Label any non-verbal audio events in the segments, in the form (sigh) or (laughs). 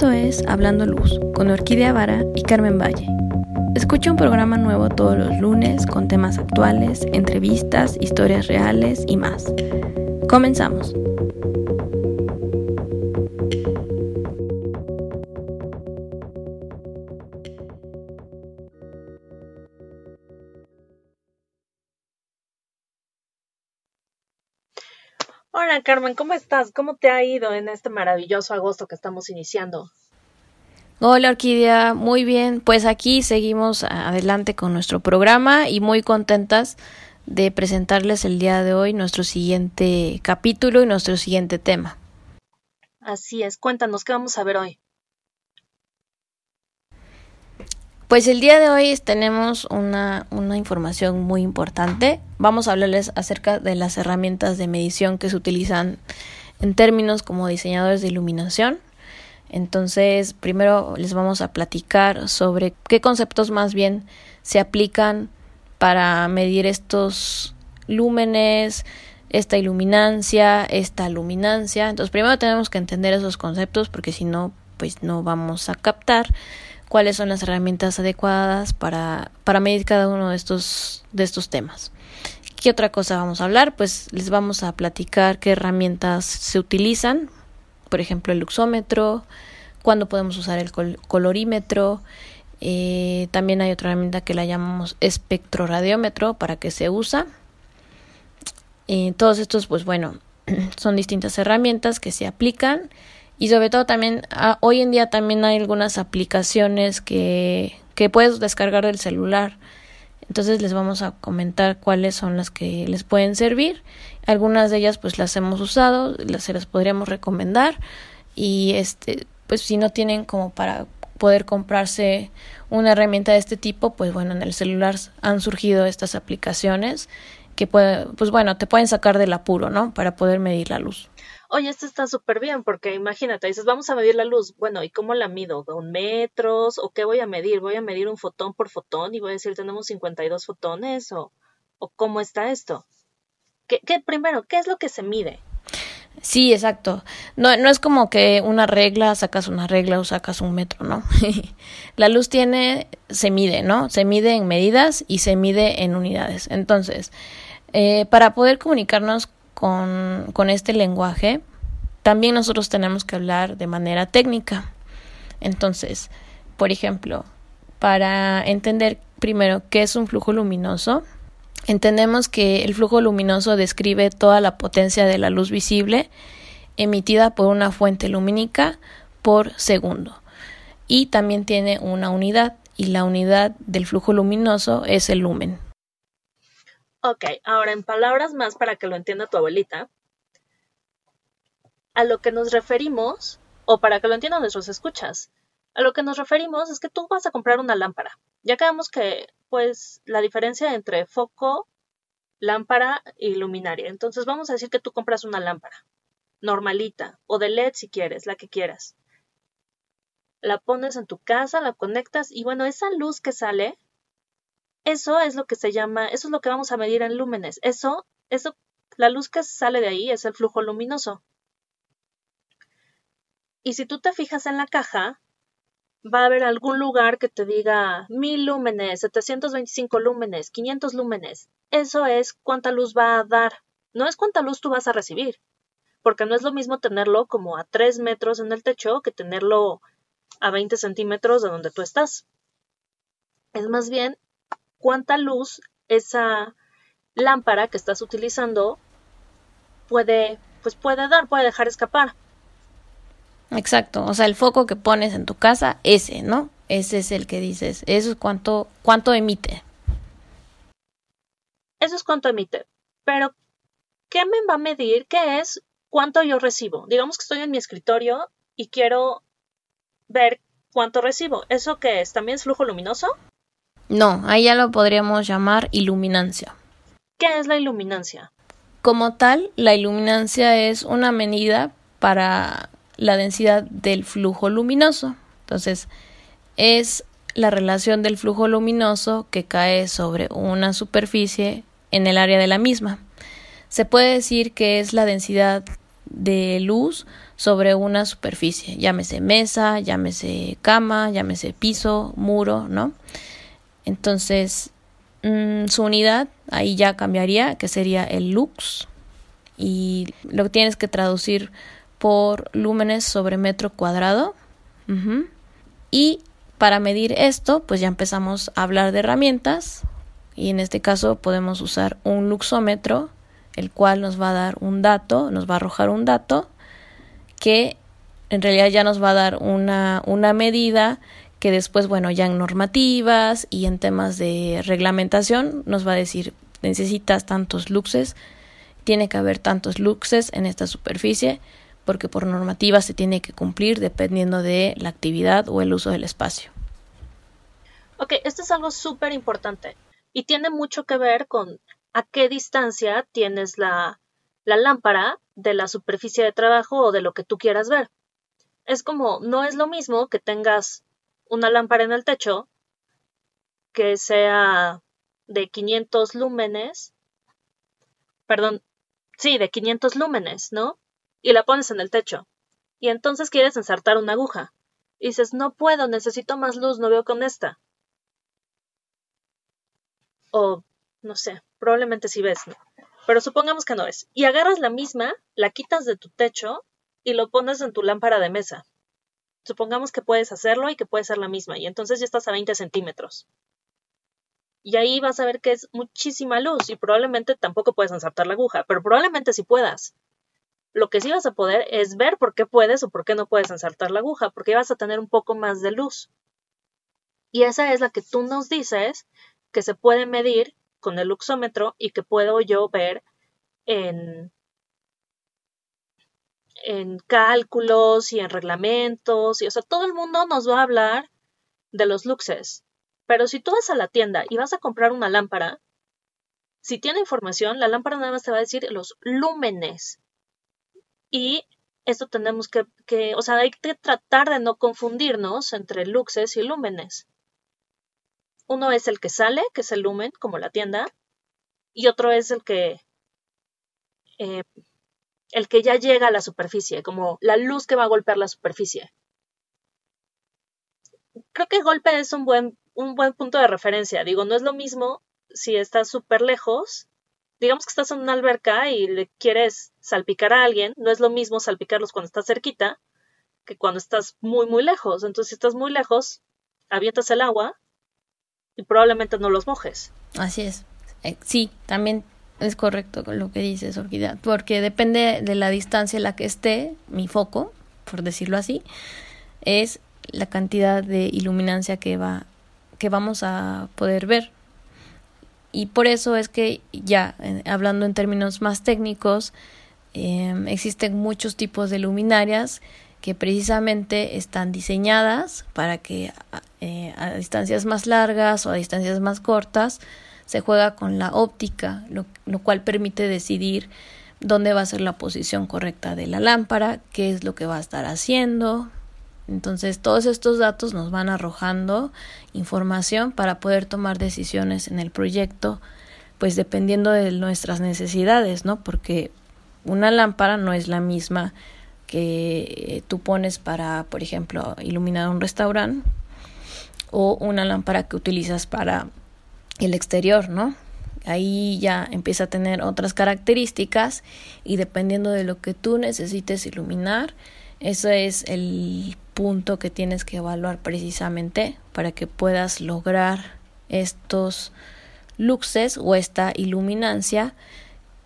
Esto es Hablando Luz con Orquídea Vara y Carmen Valle. Escucha un programa nuevo todos los lunes con temas actuales, entrevistas, historias reales y más. Comenzamos. Carmen, ¿cómo estás? ¿Cómo te ha ido en este maravilloso agosto que estamos iniciando? Hola Orquídea, muy bien. Pues aquí seguimos adelante con nuestro programa y muy contentas de presentarles el día de hoy nuestro siguiente capítulo y nuestro siguiente tema. Así es, cuéntanos qué vamos a ver hoy. Pues el día de hoy tenemos una, una, información muy importante. Vamos a hablarles acerca de las herramientas de medición que se utilizan en términos como diseñadores de iluminación. Entonces, primero les vamos a platicar sobre qué conceptos más bien se aplican para medir estos lúmenes, esta iluminancia, esta luminancia. Entonces, primero tenemos que entender esos conceptos porque si no, pues no vamos a captar cuáles son las herramientas adecuadas para, para medir cada uno de estos, de estos temas. ¿Qué otra cosa vamos a hablar? Pues les vamos a platicar qué herramientas se utilizan, por ejemplo el luxómetro, cuándo podemos usar el colorímetro, eh, también hay otra herramienta que la llamamos espectroradiómetro para que se usa. Eh, todos estos, pues bueno, (clears throat) son distintas herramientas que se aplican y sobre todo también ah, hoy en día también hay algunas aplicaciones que, que puedes descargar del celular. Entonces les vamos a comentar cuáles son las que les pueden servir. Algunas de ellas pues las hemos usado, las, se las podríamos recomendar y este pues si no tienen como para poder comprarse una herramienta de este tipo, pues bueno, en el celular han surgido estas aplicaciones que puede, pues bueno, te pueden sacar del apuro, ¿no? Para poder medir la luz oye, esto está súper bien, porque imagínate, dices, vamos a medir la luz. Bueno, ¿y cómo la mido? ¿Con metros? ¿O qué voy a medir? ¿Voy a medir un fotón por fotón y voy a decir, tenemos 52 fotones? ¿O, o cómo está esto? ¿Qué, ¿Qué, primero, qué es lo que se mide? Sí, exacto. No, no es como que una regla, sacas una regla o sacas un metro, ¿no? (laughs) la luz tiene, se mide, ¿no? Se mide en medidas y se mide en unidades. Entonces, eh, para poder comunicarnos con, con este lenguaje, también nosotros tenemos que hablar de manera técnica. Entonces, por ejemplo, para entender primero qué es un flujo luminoso, entendemos que el flujo luminoso describe toda la potencia de la luz visible emitida por una fuente lumínica por segundo. Y también tiene una unidad, y la unidad del flujo luminoso es el lumen. Ok, ahora en palabras más para que lo entienda tu abuelita, a lo que nos referimos, o para que lo entiendan nuestros escuchas, a lo que nos referimos es que tú vas a comprar una lámpara. Ya quedamos que, pues, la diferencia entre foco, lámpara y luminaria. Entonces vamos a decir que tú compras una lámpara normalita o de LED si quieres, la que quieras. La pones en tu casa, la conectas y bueno, esa luz que sale eso es lo que se llama, eso es lo que vamos a medir en lúmenes. Eso, eso, la luz que sale de ahí es el flujo luminoso. Y si tú te fijas en la caja, va a haber algún lugar que te diga 1000 lúmenes, 725 lúmenes, 500 lúmenes. Eso es cuánta luz va a dar. No es cuánta luz tú vas a recibir. Porque no es lo mismo tenerlo como a 3 metros en el techo que tenerlo a 20 centímetros de donde tú estás. Es más bien cuánta luz esa lámpara que estás utilizando puede, pues puede dar, puede dejar escapar. Exacto, o sea, el foco que pones en tu casa, ese, ¿no? Ese es el que dices, eso es cuánto, cuánto emite. Eso es cuánto emite. Pero, ¿qué me va a medir? ¿Qué es cuánto yo recibo? Digamos que estoy en mi escritorio y quiero ver cuánto recibo. ¿Eso qué es? ¿También es flujo luminoso? No, ahí ya lo podríamos llamar iluminancia. ¿Qué es la iluminancia? Como tal, la iluminancia es una medida para la densidad del flujo luminoso. Entonces, es la relación del flujo luminoso que cae sobre una superficie en el área de la misma. Se puede decir que es la densidad de luz sobre una superficie, llámese mesa, llámese cama, llámese piso, muro, ¿no? Entonces, mm, su unidad ahí ya cambiaría, que sería el lux, y lo tienes que traducir por lúmenes sobre metro cuadrado. Y para medir esto, pues ya empezamos a hablar de herramientas, y en este caso podemos usar un luxómetro, el cual nos va a dar un dato, nos va a arrojar un dato que en realidad ya nos va a dar una, una medida que después, bueno, ya en normativas y en temas de reglamentación nos va a decir necesitas tantos luxes, tiene que haber tantos luxes en esta superficie, porque por normativa se tiene que cumplir dependiendo de la actividad o el uso del espacio. Ok, esto es algo súper importante y tiene mucho que ver con a qué distancia tienes la, la lámpara de la superficie de trabajo o de lo que tú quieras ver. Es como, no es lo mismo que tengas una lámpara en el techo que sea de 500 lúmenes, perdón, sí, de 500 lúmenes, ¿no? Y la pones en el techo. Y entonces quieres ensartar una aguja. Y dices, no puedo, necesito más luz, no veo con esta. O, no sé, probablemente sí ves, ¿no? pero supongamos que no es. Y agarras la misma, la quitas de tu techo y lo pones en tu lámpara de mesa. Supongamos que puedes hacerlo y que puede ser la misma, y entonces ya estás a 20 centímetros. Y ahí vas a ver que es muchísima luz y probablemente tampoco puedes ensartar la aguja, pero probablemente sí puedas. Lo que sí vas a poder es ver por qué puedes o por qué no puedes ensartar la aguja, porque vas a tener un poco más de luz. Y esa es la que tú nos dices que se puede medir con el luxómetro y que puedo yo ver en, en cálculos y en reglamentos y o sea, todo el mundo nos va a hablar de los luxes. Pero si tú vas a la tienda y vas a comprar una lámpara, si tiene información, la lámpara nada más te va a decir los lúmenes. Y esto tenemos que, que, o sea, hay que tratar de no confundirnos entre luxes y lúmenes. Uno es el que sale, que es el lumen, como la tienda, y otro es el que eh, el que ya llega a la superficie, como la luz que va a golpear la superficie. Creo que golpe es un buen, un buen punto de referencia. Digo, no es lo mismo si estás súper lejos. Digamos que estás en una alberca y le quieres salpicar a alguien. No es lo mismo salpicarlos cuando estás cerquita que cuando estás muy, muy lejos. Entonces, si estás muy lejos, avientas el agua y probablemente no los mojes. Así es. Eh, sí, también es correcto lo que dices, Orquídea, porque depende de la distancia en la que esté mi foco, por decirlo así, es la cantidad de iluminancia que va que vamos a poder ver. Y por eso es que ya, hablando en términos más técnicos, em, existen muchos tipos de luminarias que precisamente están diseñadas para que eh, a distancias más largas o a distancias más cortas se juega con la óptica, lo, cual permite decidir dónde va a ser la posición correcta de la lámpara, qué es lo que va a estar haciendo. Entonces todos estos datos nos van arrojando información para poder tomar decisiones en el proyecto, pues dependiendo de nuestras necesidades, ¿no? Porque una lámpara no es la misma que tú pones para, por ejemplo, iluminar un restaurante o una lámpara que utilizas para el exterior, ¿no? Ahí ya empieza a tener otras características y dependiendo de lo que tú necesites iluminar, ese es el punto que tienes que evaluar precisamente para que puedas lograr estos luxes o esta iluminancia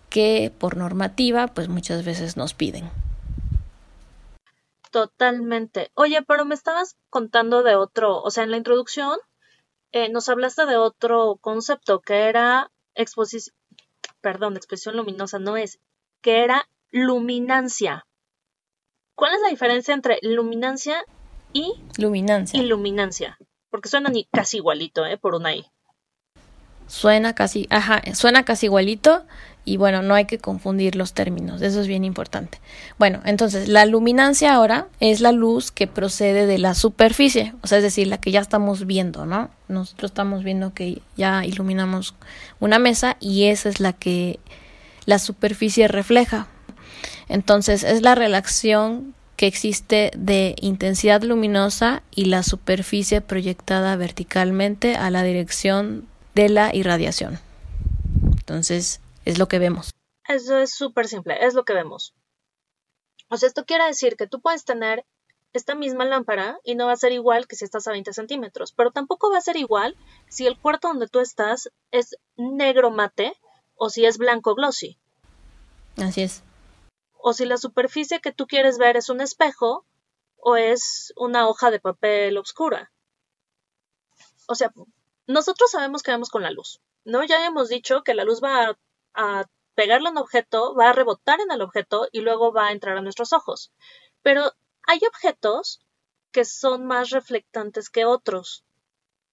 que por normativa pues muchas veces nos piden. Totalmente. Oye, pero me estabas contando de otro, o sea, en la introducción eh, nos hablaste de otro concepto que era exposición, perdón, exposición luminosa no es, que era luminancia. ¿Cuál es la diferencia entre luminancia y luminancia? Iluminancia, porque suena ni casi igualito, ¿eh? Por una I. Suena casi, ajá, suena casi igualito y bueno, no hay que confundir los términos, eso es bien importante. Bueno, entonces la luminancia ahora es la luz que procede de la superficie, o sea, es decir, la que ya estamos viendo, ¿no? Nosotros estamos viendo que ya iluminamos una mesa y esa es la que la superficie refleja. Entonces es la relación que existe de intensidad luminosa y la superficie proyectada verticalmente a la dirección de la irradiación. Entonces, es lo que vemos. Eso es súper simple, es lo que vemos. O sea, esto quiere decir que tú puedes tener esta misma lámpara y no va a ser igual que si estás a 20 centímetros, pero tampoco va a ser igual si el cuarto donde tú estás es negro mate o si es blanco glossy. Así es o si la superficie que tú quieres ver es un espejo o es una hoja de papel oscura. O sea, nosotros sabemos que vemos con la luz, ¿no? Ya hemos dicho que la luz va a, pegarle a un objeto, va a rebotar en el objeto y luego va a entrar a nuestros ojos. Pero hay objetos que son más reflectantes que otros,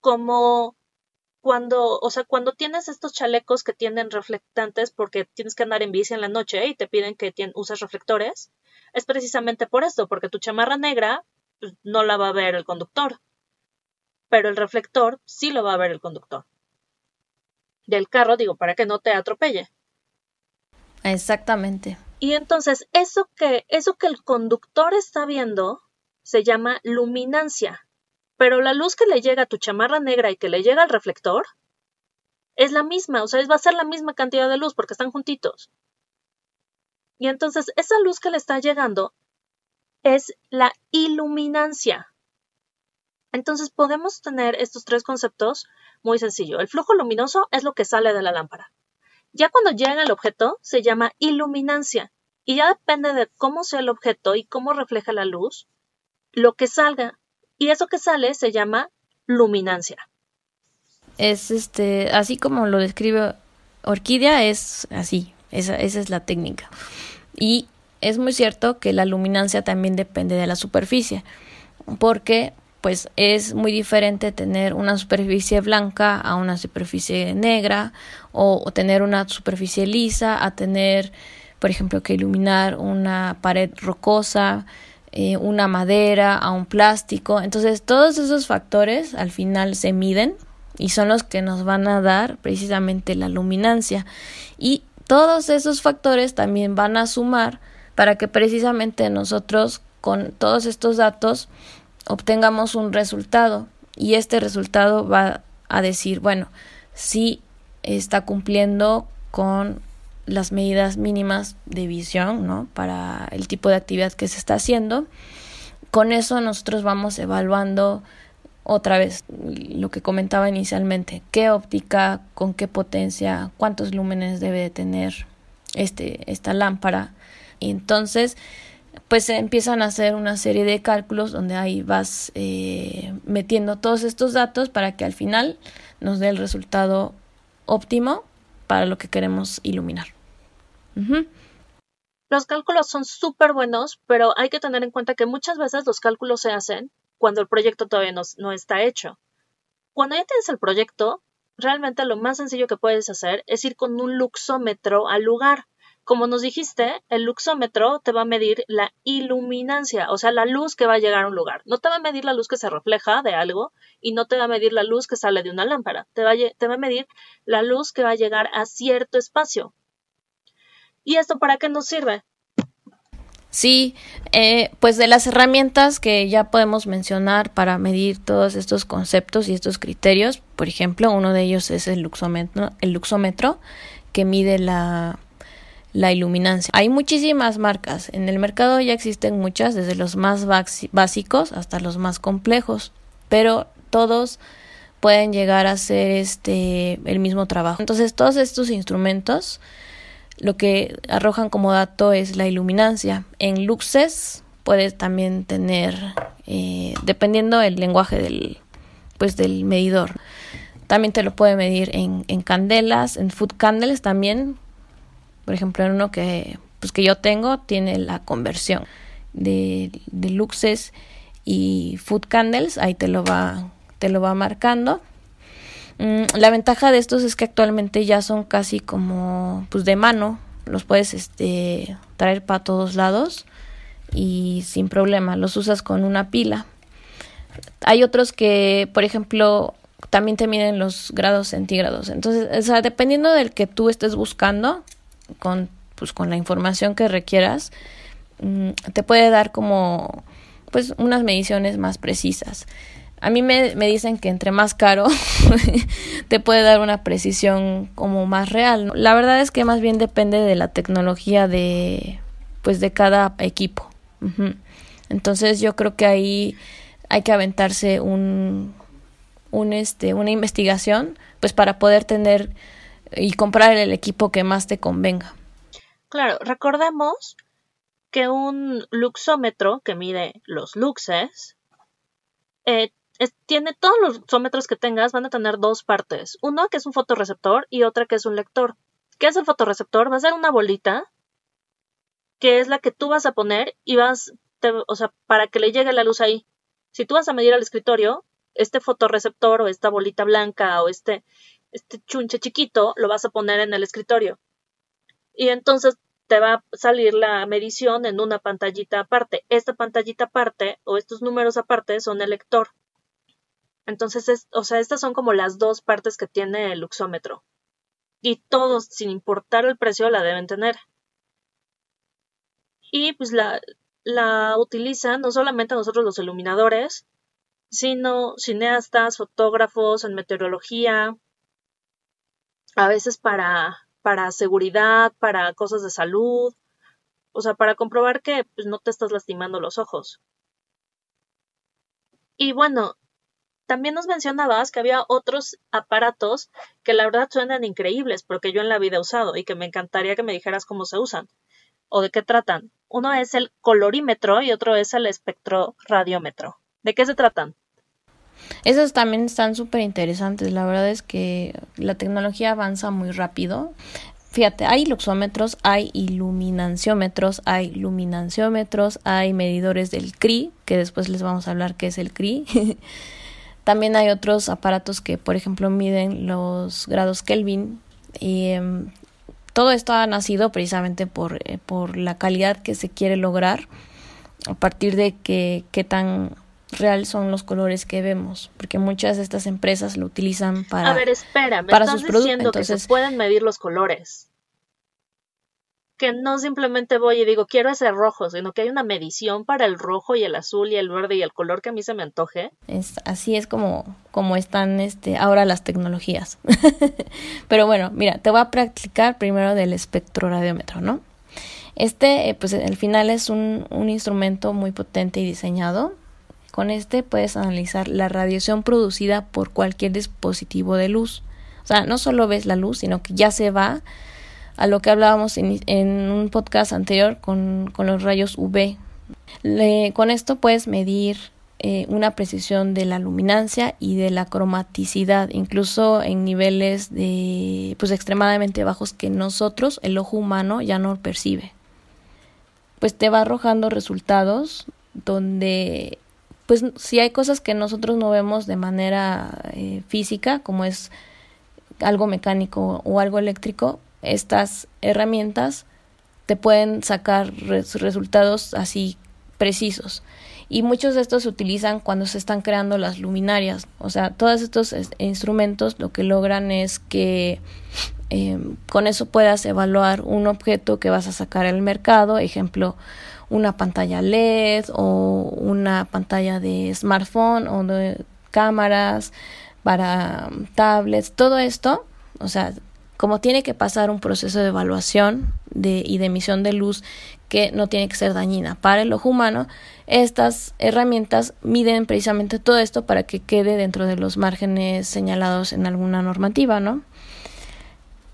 como cuando, o sea, cuando tienes estos chalecos que tienen reflectantes porque tienes que andar en bici en la noche y te piden que uses reflectores, es precisamente por esto, porque tu chamarra negra pues, no la va a ver el conductor, pero el reflector sí lo va a ver el conductor. Del carro, digo, para que no te atropelle. Exactamente. Y entonces, eso que, eso que el conductor está viendo se llama luminancia pero la luz que le llega a tu chamarra negra y que le llega al reflector es la misma, o sea, va a ser la misma cantidad de luz porque están juntitos. Y entonces esa luz que le está llegando es la iluminancia. Entonces podemos tener estos tres conceptos muy sencillo. El flujo luminoso es lo que sale de la lámpara. Ya cuando llega al objeto se llama iluminancia y ya depende de cómo sea el objeto y cómo refleja la luz, lo que salga y eso que sale se llama luminancia. Es este, así como lo describe Orquídea, es así, esa, esa es la técnica. Y es muy cierto que la luminancia también depende de la superficie, porque pues es muy diferente tener una superficie blanca a una superficie negra o, tener una superficie lisa a tener, por ejemplo, que iluminar una pared rocosa eh, una madera, a un plástico. Entonces todos esos factores al final se miden y son los que nos van a dar precisamente la luminancia. Y todos esos factores también van a sumar para que precisamente nosotros con todos estos datos obtengamos un resultado y este resultado va a decir, bueno, si está cumpliendo con las medidas mínimas de visión, ¿no? Para el tipo de actividad que se está haciendo. Con eso nosotros vamos evaluando otra vez lo que comentaba inicialmente, qué óptica, con qué potencia, cuántos lúmenes debe de tener este, esta lámpara. Y entonces, pues empiezan a hacer una serie de cálculos donde ahí vas eh, metiendo todos estos datos para que al final nos dé el resultado óptimo para lo que queremos iluminar. Los cálculos son súper buenos, pero hay que tener en cuenta que muchas veces los cálculos se hacen cuando el proyecto todavía no, no está hecho. Cuando ya tienes el proyecto, realmente lo más sencillo que puedes hacer es ir con un luxómetro al lugar. Como nos dijiste, el luxómetro te va a medir la iluminancia, o sea, la luz que va a llegar a un lugar. No te va a medir la luz que se refleja de algo y no te va a medir la luz que sale de una lámpara. Te va, te va a medir la luz que va a llegar a cierto espacio. ¿Y esto para qué nos sirve? Sí, eh, pues de las herramientas que ya podemos mencionar para medir todos estos conceptos y estos criterios, por ejemplo, uno de ellos es el luxómetro, el luxómetro que mide la, la iluminancia. Hay muchísimas marcas, en el mercado ya existen muchas, desde los más básicos hasta los más complejos, pero todos pueden llegar a hacer este el mismo trabajo. Entonces, todos estos instrumentos lo que arrojan como dato es la iluminancia. En luxes puedes también tener, eh, dependiendo del lenguaje del, pues del medidor. También te lo puede medir en, en candelas, en food candles también. Por ejemplo, en uno que, pues que yo tengo tiene la conversión de, de luxes y food candles. Ahí te lo va, te lo va marcando. Mm, la ventaja de estos es que actualmente ya son casi como pues de mano, los puedes este traer para todos lados y sin problema, los usas con una pila. Hay otros que, por ejemplo, también te miden los grados centígrados. Entonces, o sea, dependiendo del que tú estés buscando, con pues con la información que requieras, mm, te puede dar como pues unas mediciones más precisas. A mí me, me dicen que entre más caro (laughs) te puede dar una precisión como más real. La verdad es que más bien depende de la tecnología de pues de cada equipo. Entonces yo creo que ahí hay que aventarse un, un este, una investigación pues para poder tener y comprar el equipo que más te convenga. Claro, recordemos que un luxómetro que mide los luxes eh, tiene todos los luxómetros que tengas van a tener dos partes. Uno que es un fotorreceptor y otra que es un lector. ¿Qué es el fotorreceptor? Va a ser una bolita que es la que tú vas a poner y vas, o sea, para que le llegue la luz ahí. Si tú vas a medir al escritorio, este fotorreceptor o esta bolita blanca o este, este chunche chiquito lo vas a poner en el escritorio. Y entonces te va a salir la medición en una pantallita aparte. Esta pantallita aparte o estos números aparte son el lector. Entonces, o sea, estas son como las dos partes que tiene el luxómetro. Y todos, sin importar el precio, la deben tener. Y pues la, la utilizan no solamente nosotros los iluminadores, sino cineastas, fotógrafos en meteorología, a veces para, para seguridad, para cosas de salud, o sea, para comprobar que pues, no te estás lastimando los ojos. Y bueno, también nos mencionabas que había otros aparatos que la verdad suenan increíbles, porque yo en la vida he usado y que me encantaría que me dijeras cómo se usan o de qué tratan. Uno es el colorímetro y otro es el espectroradiómetro. ¿De qué se tratan? Esos también están súper interesantes. La verdad es que la tecnología avanza muy rápido. Fíjate, hay luxómetros, hay iluminanciómetros, hay luminanciómetros, hay medidores del CRI, que después les vamos a hablar qué es el CRI. (laughs) También hay otros aparatos que, por ejemplo, miden los grados Kelvin. Y em, todo esto ha nacido precisamente por, eh, por la calidad que se quiere lograr a partir de que qué tan real son los colores que vemos, porque muchas de estas empresas lo utilizan para A ver, espera, me para estás sus diciendo que se pueden medir los colores. Que no simplemente voy y digo, quiero ese rojo, sino que hay una medición para el rojo y el azul y el verde y el color que a mí se me antoje. Es, así es como, como están este, ahora las tecnologías. (laughs) Pero bueno, mira, te voy a practicar primero del espectroradiómetro, ¿no? Este, eh, pues al final es un, un instrumento muy potente y diseñado con este puedes analizar la radiación producida por cualquier dispositivo de luz. O sea, no solo ves la luz, sino que ya se va a lo que hablábamos en, un podcast anterior con, los rayos UV. con esto puedes medir eh, una precisión de la luminancia y de la cromaticidad, incluso en niveles de pues extremadamente bajos que nosotros, el ojo humano, ya no percibe. Pues te va arrojando resultados donde pues si hay cosas que nosotros no vemos de manera eh, física, como es algo mecánico o algo eléctrico, estas herramientas te pueden sacar resultados así precisos. Y muchos de estos se utilizan cuando se están creando las luminarias. O sea, todos estos instrumentos lo que logran es que em, con eso puedas evaluar un objeto que vas a sacar al mercado. Ejemplo, una pantalla LED o una pantalla de smartphone o de cámaras para tablets, todo esto, o sea, como tiene que pasar un proceso de evaluación de, y de emisión de luz que no tiene que ser dañina para el ojo humano, estas herramientas miden precisamente todo esto para que quede dentro de los márgenes señalados en alguna normativa, ¿no?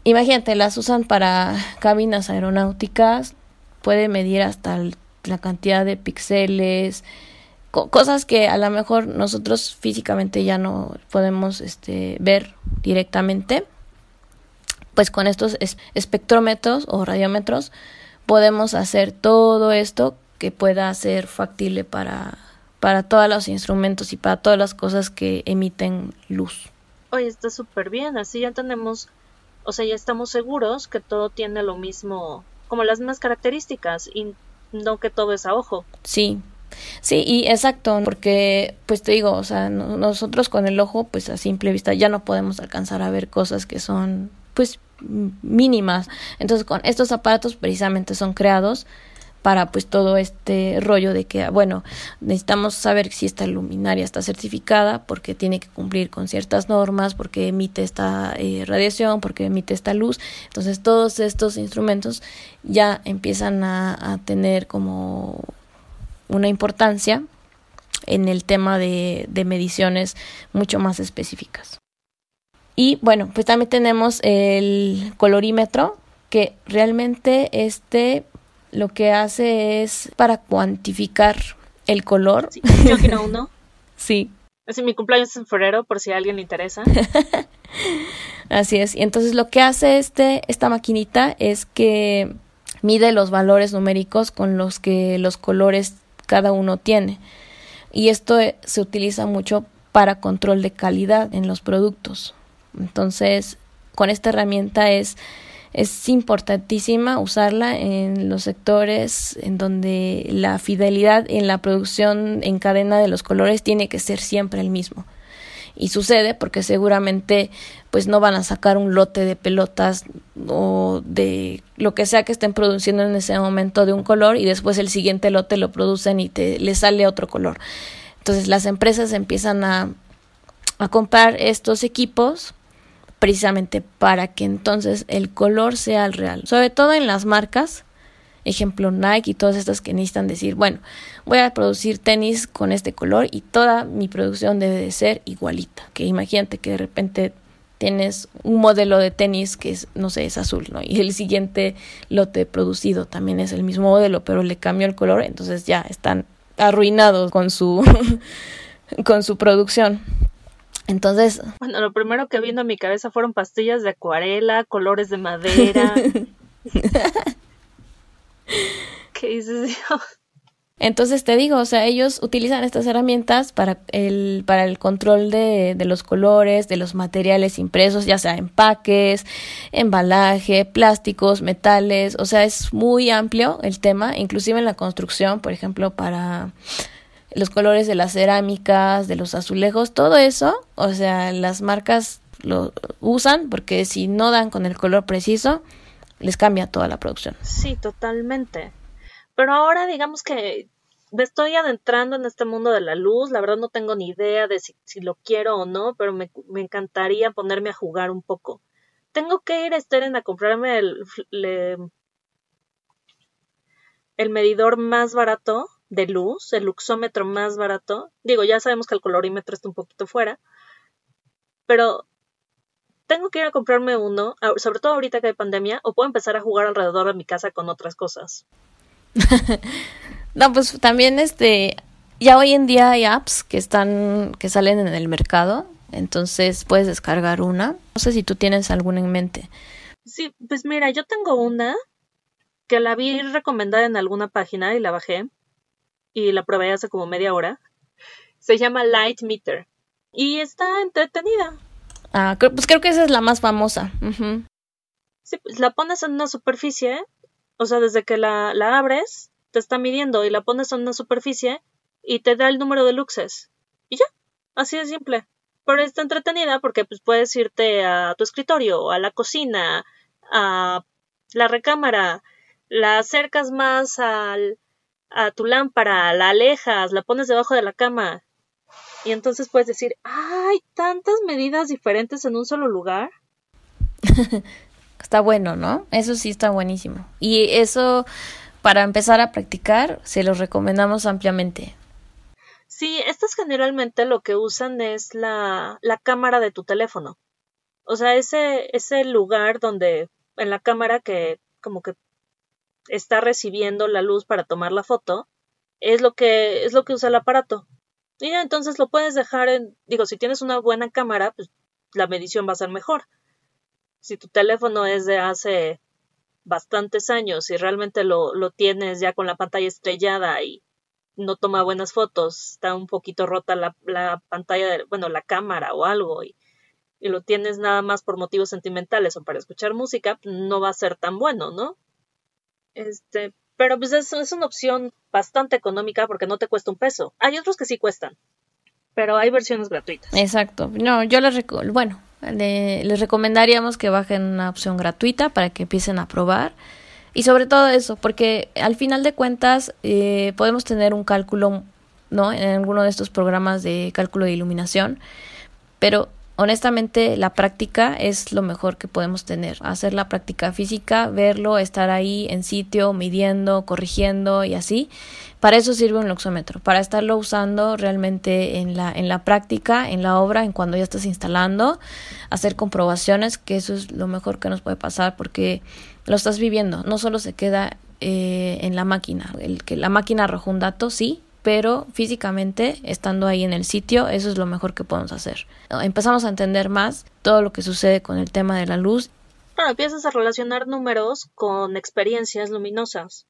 Imagínate, las usan para cabinas aeronáuticas, puede medir hasta el la cantidad de píxeles, cosas que a lo mejor nosotros físicamente ya no podemos este, ver directamente. Pues con estos espectrómetros o radiómetros podemos hacer todo esto que pueda ser factible para, para todos los instrumentos y para todas las cosas que emiten luz. Oye, está súper bien, así ya tenemos, o sea, ya estamos seguros que todo tiene lo mismo, como las mismas características no que todo es a ojo. Sí, Sí, y exacto, porque pues te digo, o sea, nosotros con el ojo, pues a simple vista ya no podemos alcanzar a ver cosas que son pues mínimas. Entonces con estos aparatos precisamente son creados para pues todo este rollo de que bueno necesitamos saber si esta luminaria está certificada porque tiene que cumplir con ciertas normas porque emite esta eh, radiación porque emite esta luz. Entonces todos estos instrumentos ya empiezan a, a tener como una importancia en el tema de, de mediciones mucho más específicas. Y bueno, pues también tenemos el colorímetro, que realmente este lo que hace es para cuantificar el color. Sí, yo uno. (laughs) sí. Así mi cumpleaños es en febrero, por si a alguien le interesa. (laughs) Así es. Y entonces lo que hace este, esta maquinita es que mide los valores numéricos con los que los colores cada uno tiene. Y esto se utiliza mucho para control de calidad en los productos. Entonces, con esta herramienta es, es importantísima usarla en los sectores en donde la fidelidad en la producción en cadena de los colores tiene que ser siempre el mismo. Y sucede porque seguramente pues no van a sacar un lote de pelotas o de lo que sea que estén produciendo en ese momento de un color y después el siguiente lote lo producen y te le sale otro color. Entonces las empresas empiezan a, a comprar estos equipos precisamente para que entonces el color sea el real. Sobre todo en las marcas, ejemplo Nike y todas estas que necesitan decir, bueno, voy a producir tenis con este color y toda mi producción debe de ser igualita. Que imagínate que de repente tienes un modelo de tenis que es, no sé, es azul, ¿no? Y el siguiente lote producido también es el mismo modelo, pero le cambió el color, entonces ya están arruinados con su (laughs) con su producción. Entonces. Bueno, lo primero que vino a mi cabeza fueron pastillas de acuarela, colores de madera. (laughs) ¿Qué dices Dios? Entonces te digo, o sea, ellos utilizan estas herramientas para el, para el control de, de los colores, de los materiales impresos, ya sea empaques, embalaje, plásticos, metales, o sea, es muy amplio el tema, inclusive en la construcción, por ejemplo, para los colores de las cerámicas, de los azulejos, todo eso, o sea, las marcas lo usan porque si no dan con el color preciso, les cambia toda la producción. Sí, totalmente. Pero ahora digamos que me estoy adentrando en este mundo de la luz, la verdad no tengo ni idea de si, lo quiero o no, pero me, me, encantaría ponerme a jugar un poco. Tengo que ir a Steren a comprarme el, el medidor más barato de luz, el luxómetro más barato. Digo, ya sabemos que el colorímetro está un poquito fuera, pero tengo que ir a comprarme uno, sobre todo ahorita que hay pandemia, o puedo empezar a jugar alrededor de mi casa con otras cosas. (laughs) no, pues también este, ya hoy en día hay apps que están, que salen en el mercado, entonces puedes descargar una. No sé si tú tienes alguna en mente. Sí, pues mira, yo tengo una que la vi recomendada en alguna página y la bajé y la probé hace como media hora. Se llama Light Meter y está entretenida. Ah, pues creo que esa es la más famosa. Sí, pues la pones en una superficie, o sea, desde que la, la abres, te está midiendo y la pones en una superficie y te da el número de luxes. Y ya, así de simple. Pero está entretenida porque pues, puedes irte a tu escritorio, a la cocina, a la recámara, la acercas más al, a tu lámpara, la alejas, la pones debajo de la cama. Y entonces puedes decir, hay tantas medidas diferentes en un solo lugar. (laughs) está bueno, ¿no? Eso sí está buenísimo. Y eso, para empezar a practicar, se los recomendamos ampliamente. Sí, estas generalmente lo que usan es la, la cámara de tu teléfono. O sea, ese, ese lugar donde, en la cámara que como que está recibiendo la luz para tomar la foto, es lo que, es lo que usa el aparato. Y ya entonces lo puedes dejar en, digo, si tienes una buena cámara, pues la medición va a ser mejor. Si tu teléfono es de hace bastantes años y realmente lo, lo tienes ya con la pantalla estrellada y no toma buenas fotos, está un poquito rota la, la pantalla, de, bueno, la cámara o algo y, y lo tienes nada más por motivos sentimentales o para escuchar música, no va a ser tan bueno, ¿no? Este, pero pues es, una opción bastante económica porque no te cuesta un peso. Hay otros que sí cuestan, pero hay versiones gratuitas. Exacto. No, yo les bueno, les recomendaríamos que bajen una opción gratuita para que empiecen a probar. Y sobre todo eso, porque al final de cuentas eh, podemos tener un cálculo, ¿no? En alguno de estos programas de cálculo de iluminación, pero honestamente la práctica es lo mejor que podemos tener. Hacer la práctica física, verlo, estar ahí en sitio, midiendo, corrigiendo y así. Para eso sirve un luxómetro, para estarlo usando realmente en la, en la práctica, en la obra, en cuando ya estás instalando, hacer comprobaciones, que eso es lo mejor que nos puede pasar porque lo estás viviendo, no solo se queda eh, en la máquina, el que la máquina arroja un dato, sí, pero físicamente, estando ahí en el sitio, eso es lo mejor que podemos hacer. Empezamos a entender más todo lo que sucede con el tema de la luz. Bueno, empiezas a relacionar números con experiencias luminosas.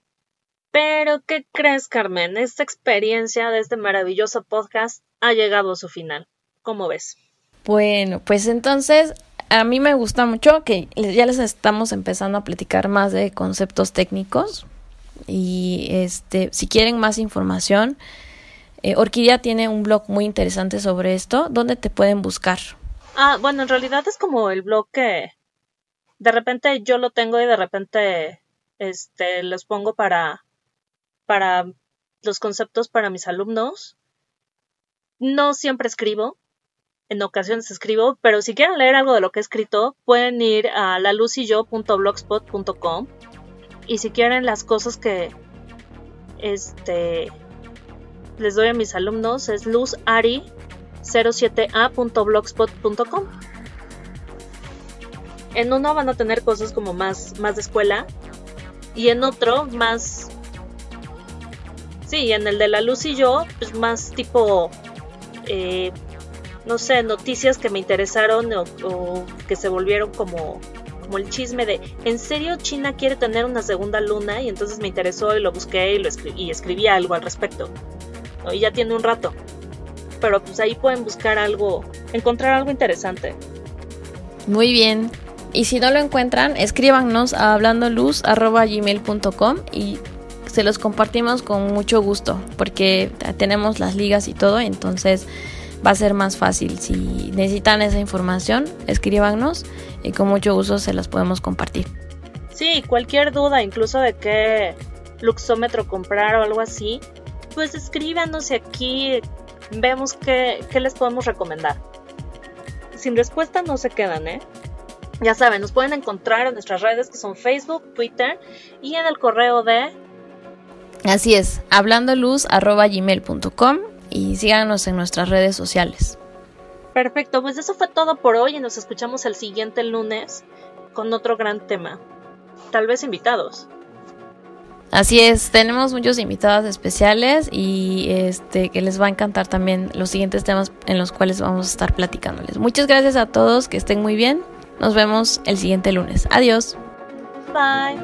Pero, ¿qué crees, Carmen? Esta experiencia de este maravilloso podcast ha llegado a su final. ¿Cómo ves? Bueno, pues entonces a mí me gusta mucho que ya les estamos empezando a platicar más de conceptos técnicos y este, si quieren más información, eh, Orquídea tiene un blog muy interesante sobre esto. ¿Dónde te pueden buscar? Ah, bueno, en realidad es como el blog que de repente yo lo tengo y de repente este los pongo para para los conceptos para mis alumnos. No siempre escribo, en ocasiones escribo, pero si quieren leer algo de lo que he escrito, pueden ir a lalucillo.blogspot.com y si quieren las cosas que este les doy a mis alumnos es luzari07a.blogspot.com. En uno van a tener cosas como más, más de escuela y en otro más... Sí, en el de la luz y yo, pues más tipo, eh, no sé, noticias que me interesaron o que se volvieron como como el chisme de, ¿en serio China quiere tener una segunda luna? Y entonces me interesó y lo busqué y, lo escribí algo al respecto. Y ya tiene un rato. Pero pues ahí pueden buscar algo, encontrar algo interesante. Muy bien. Y si no lo encuentran, escríbanos a hablandoluz.gmail.com y se los compartimos con mucho gusto, porque tenemos las ligas y todo, entonces va a ser más fácil. Si necesitan esa información, escríbanos y con mucho gusto se las podemos compartir. Sí, cualquier duda, incluso de qué luxómetro comprar o algo así, pues escríbanos y aquí vemos qué, qué les podemos recomendar. Sin respuesta no se quedan, ¿eh? Ya saben, nos pueden encontrar en nuestras redes que son Facebook, Twitter y en el correo de... Así es, hablandoluz.gmail.com y síganos en nuestras redes sociales. Perfecto, pues eso fue todo por hoy y nos escuchamos el siguiente lunes con otro gran tema. Tal vez invitados. Así es, tenemos muchos invitados especiales y este que les va a encantar también los siguientes temas en los cuales vamos a estar platicándoles. Muchas gracias a todos, que estén muy bien. Nos vemos el siguiente lunes. Adiós. Bye.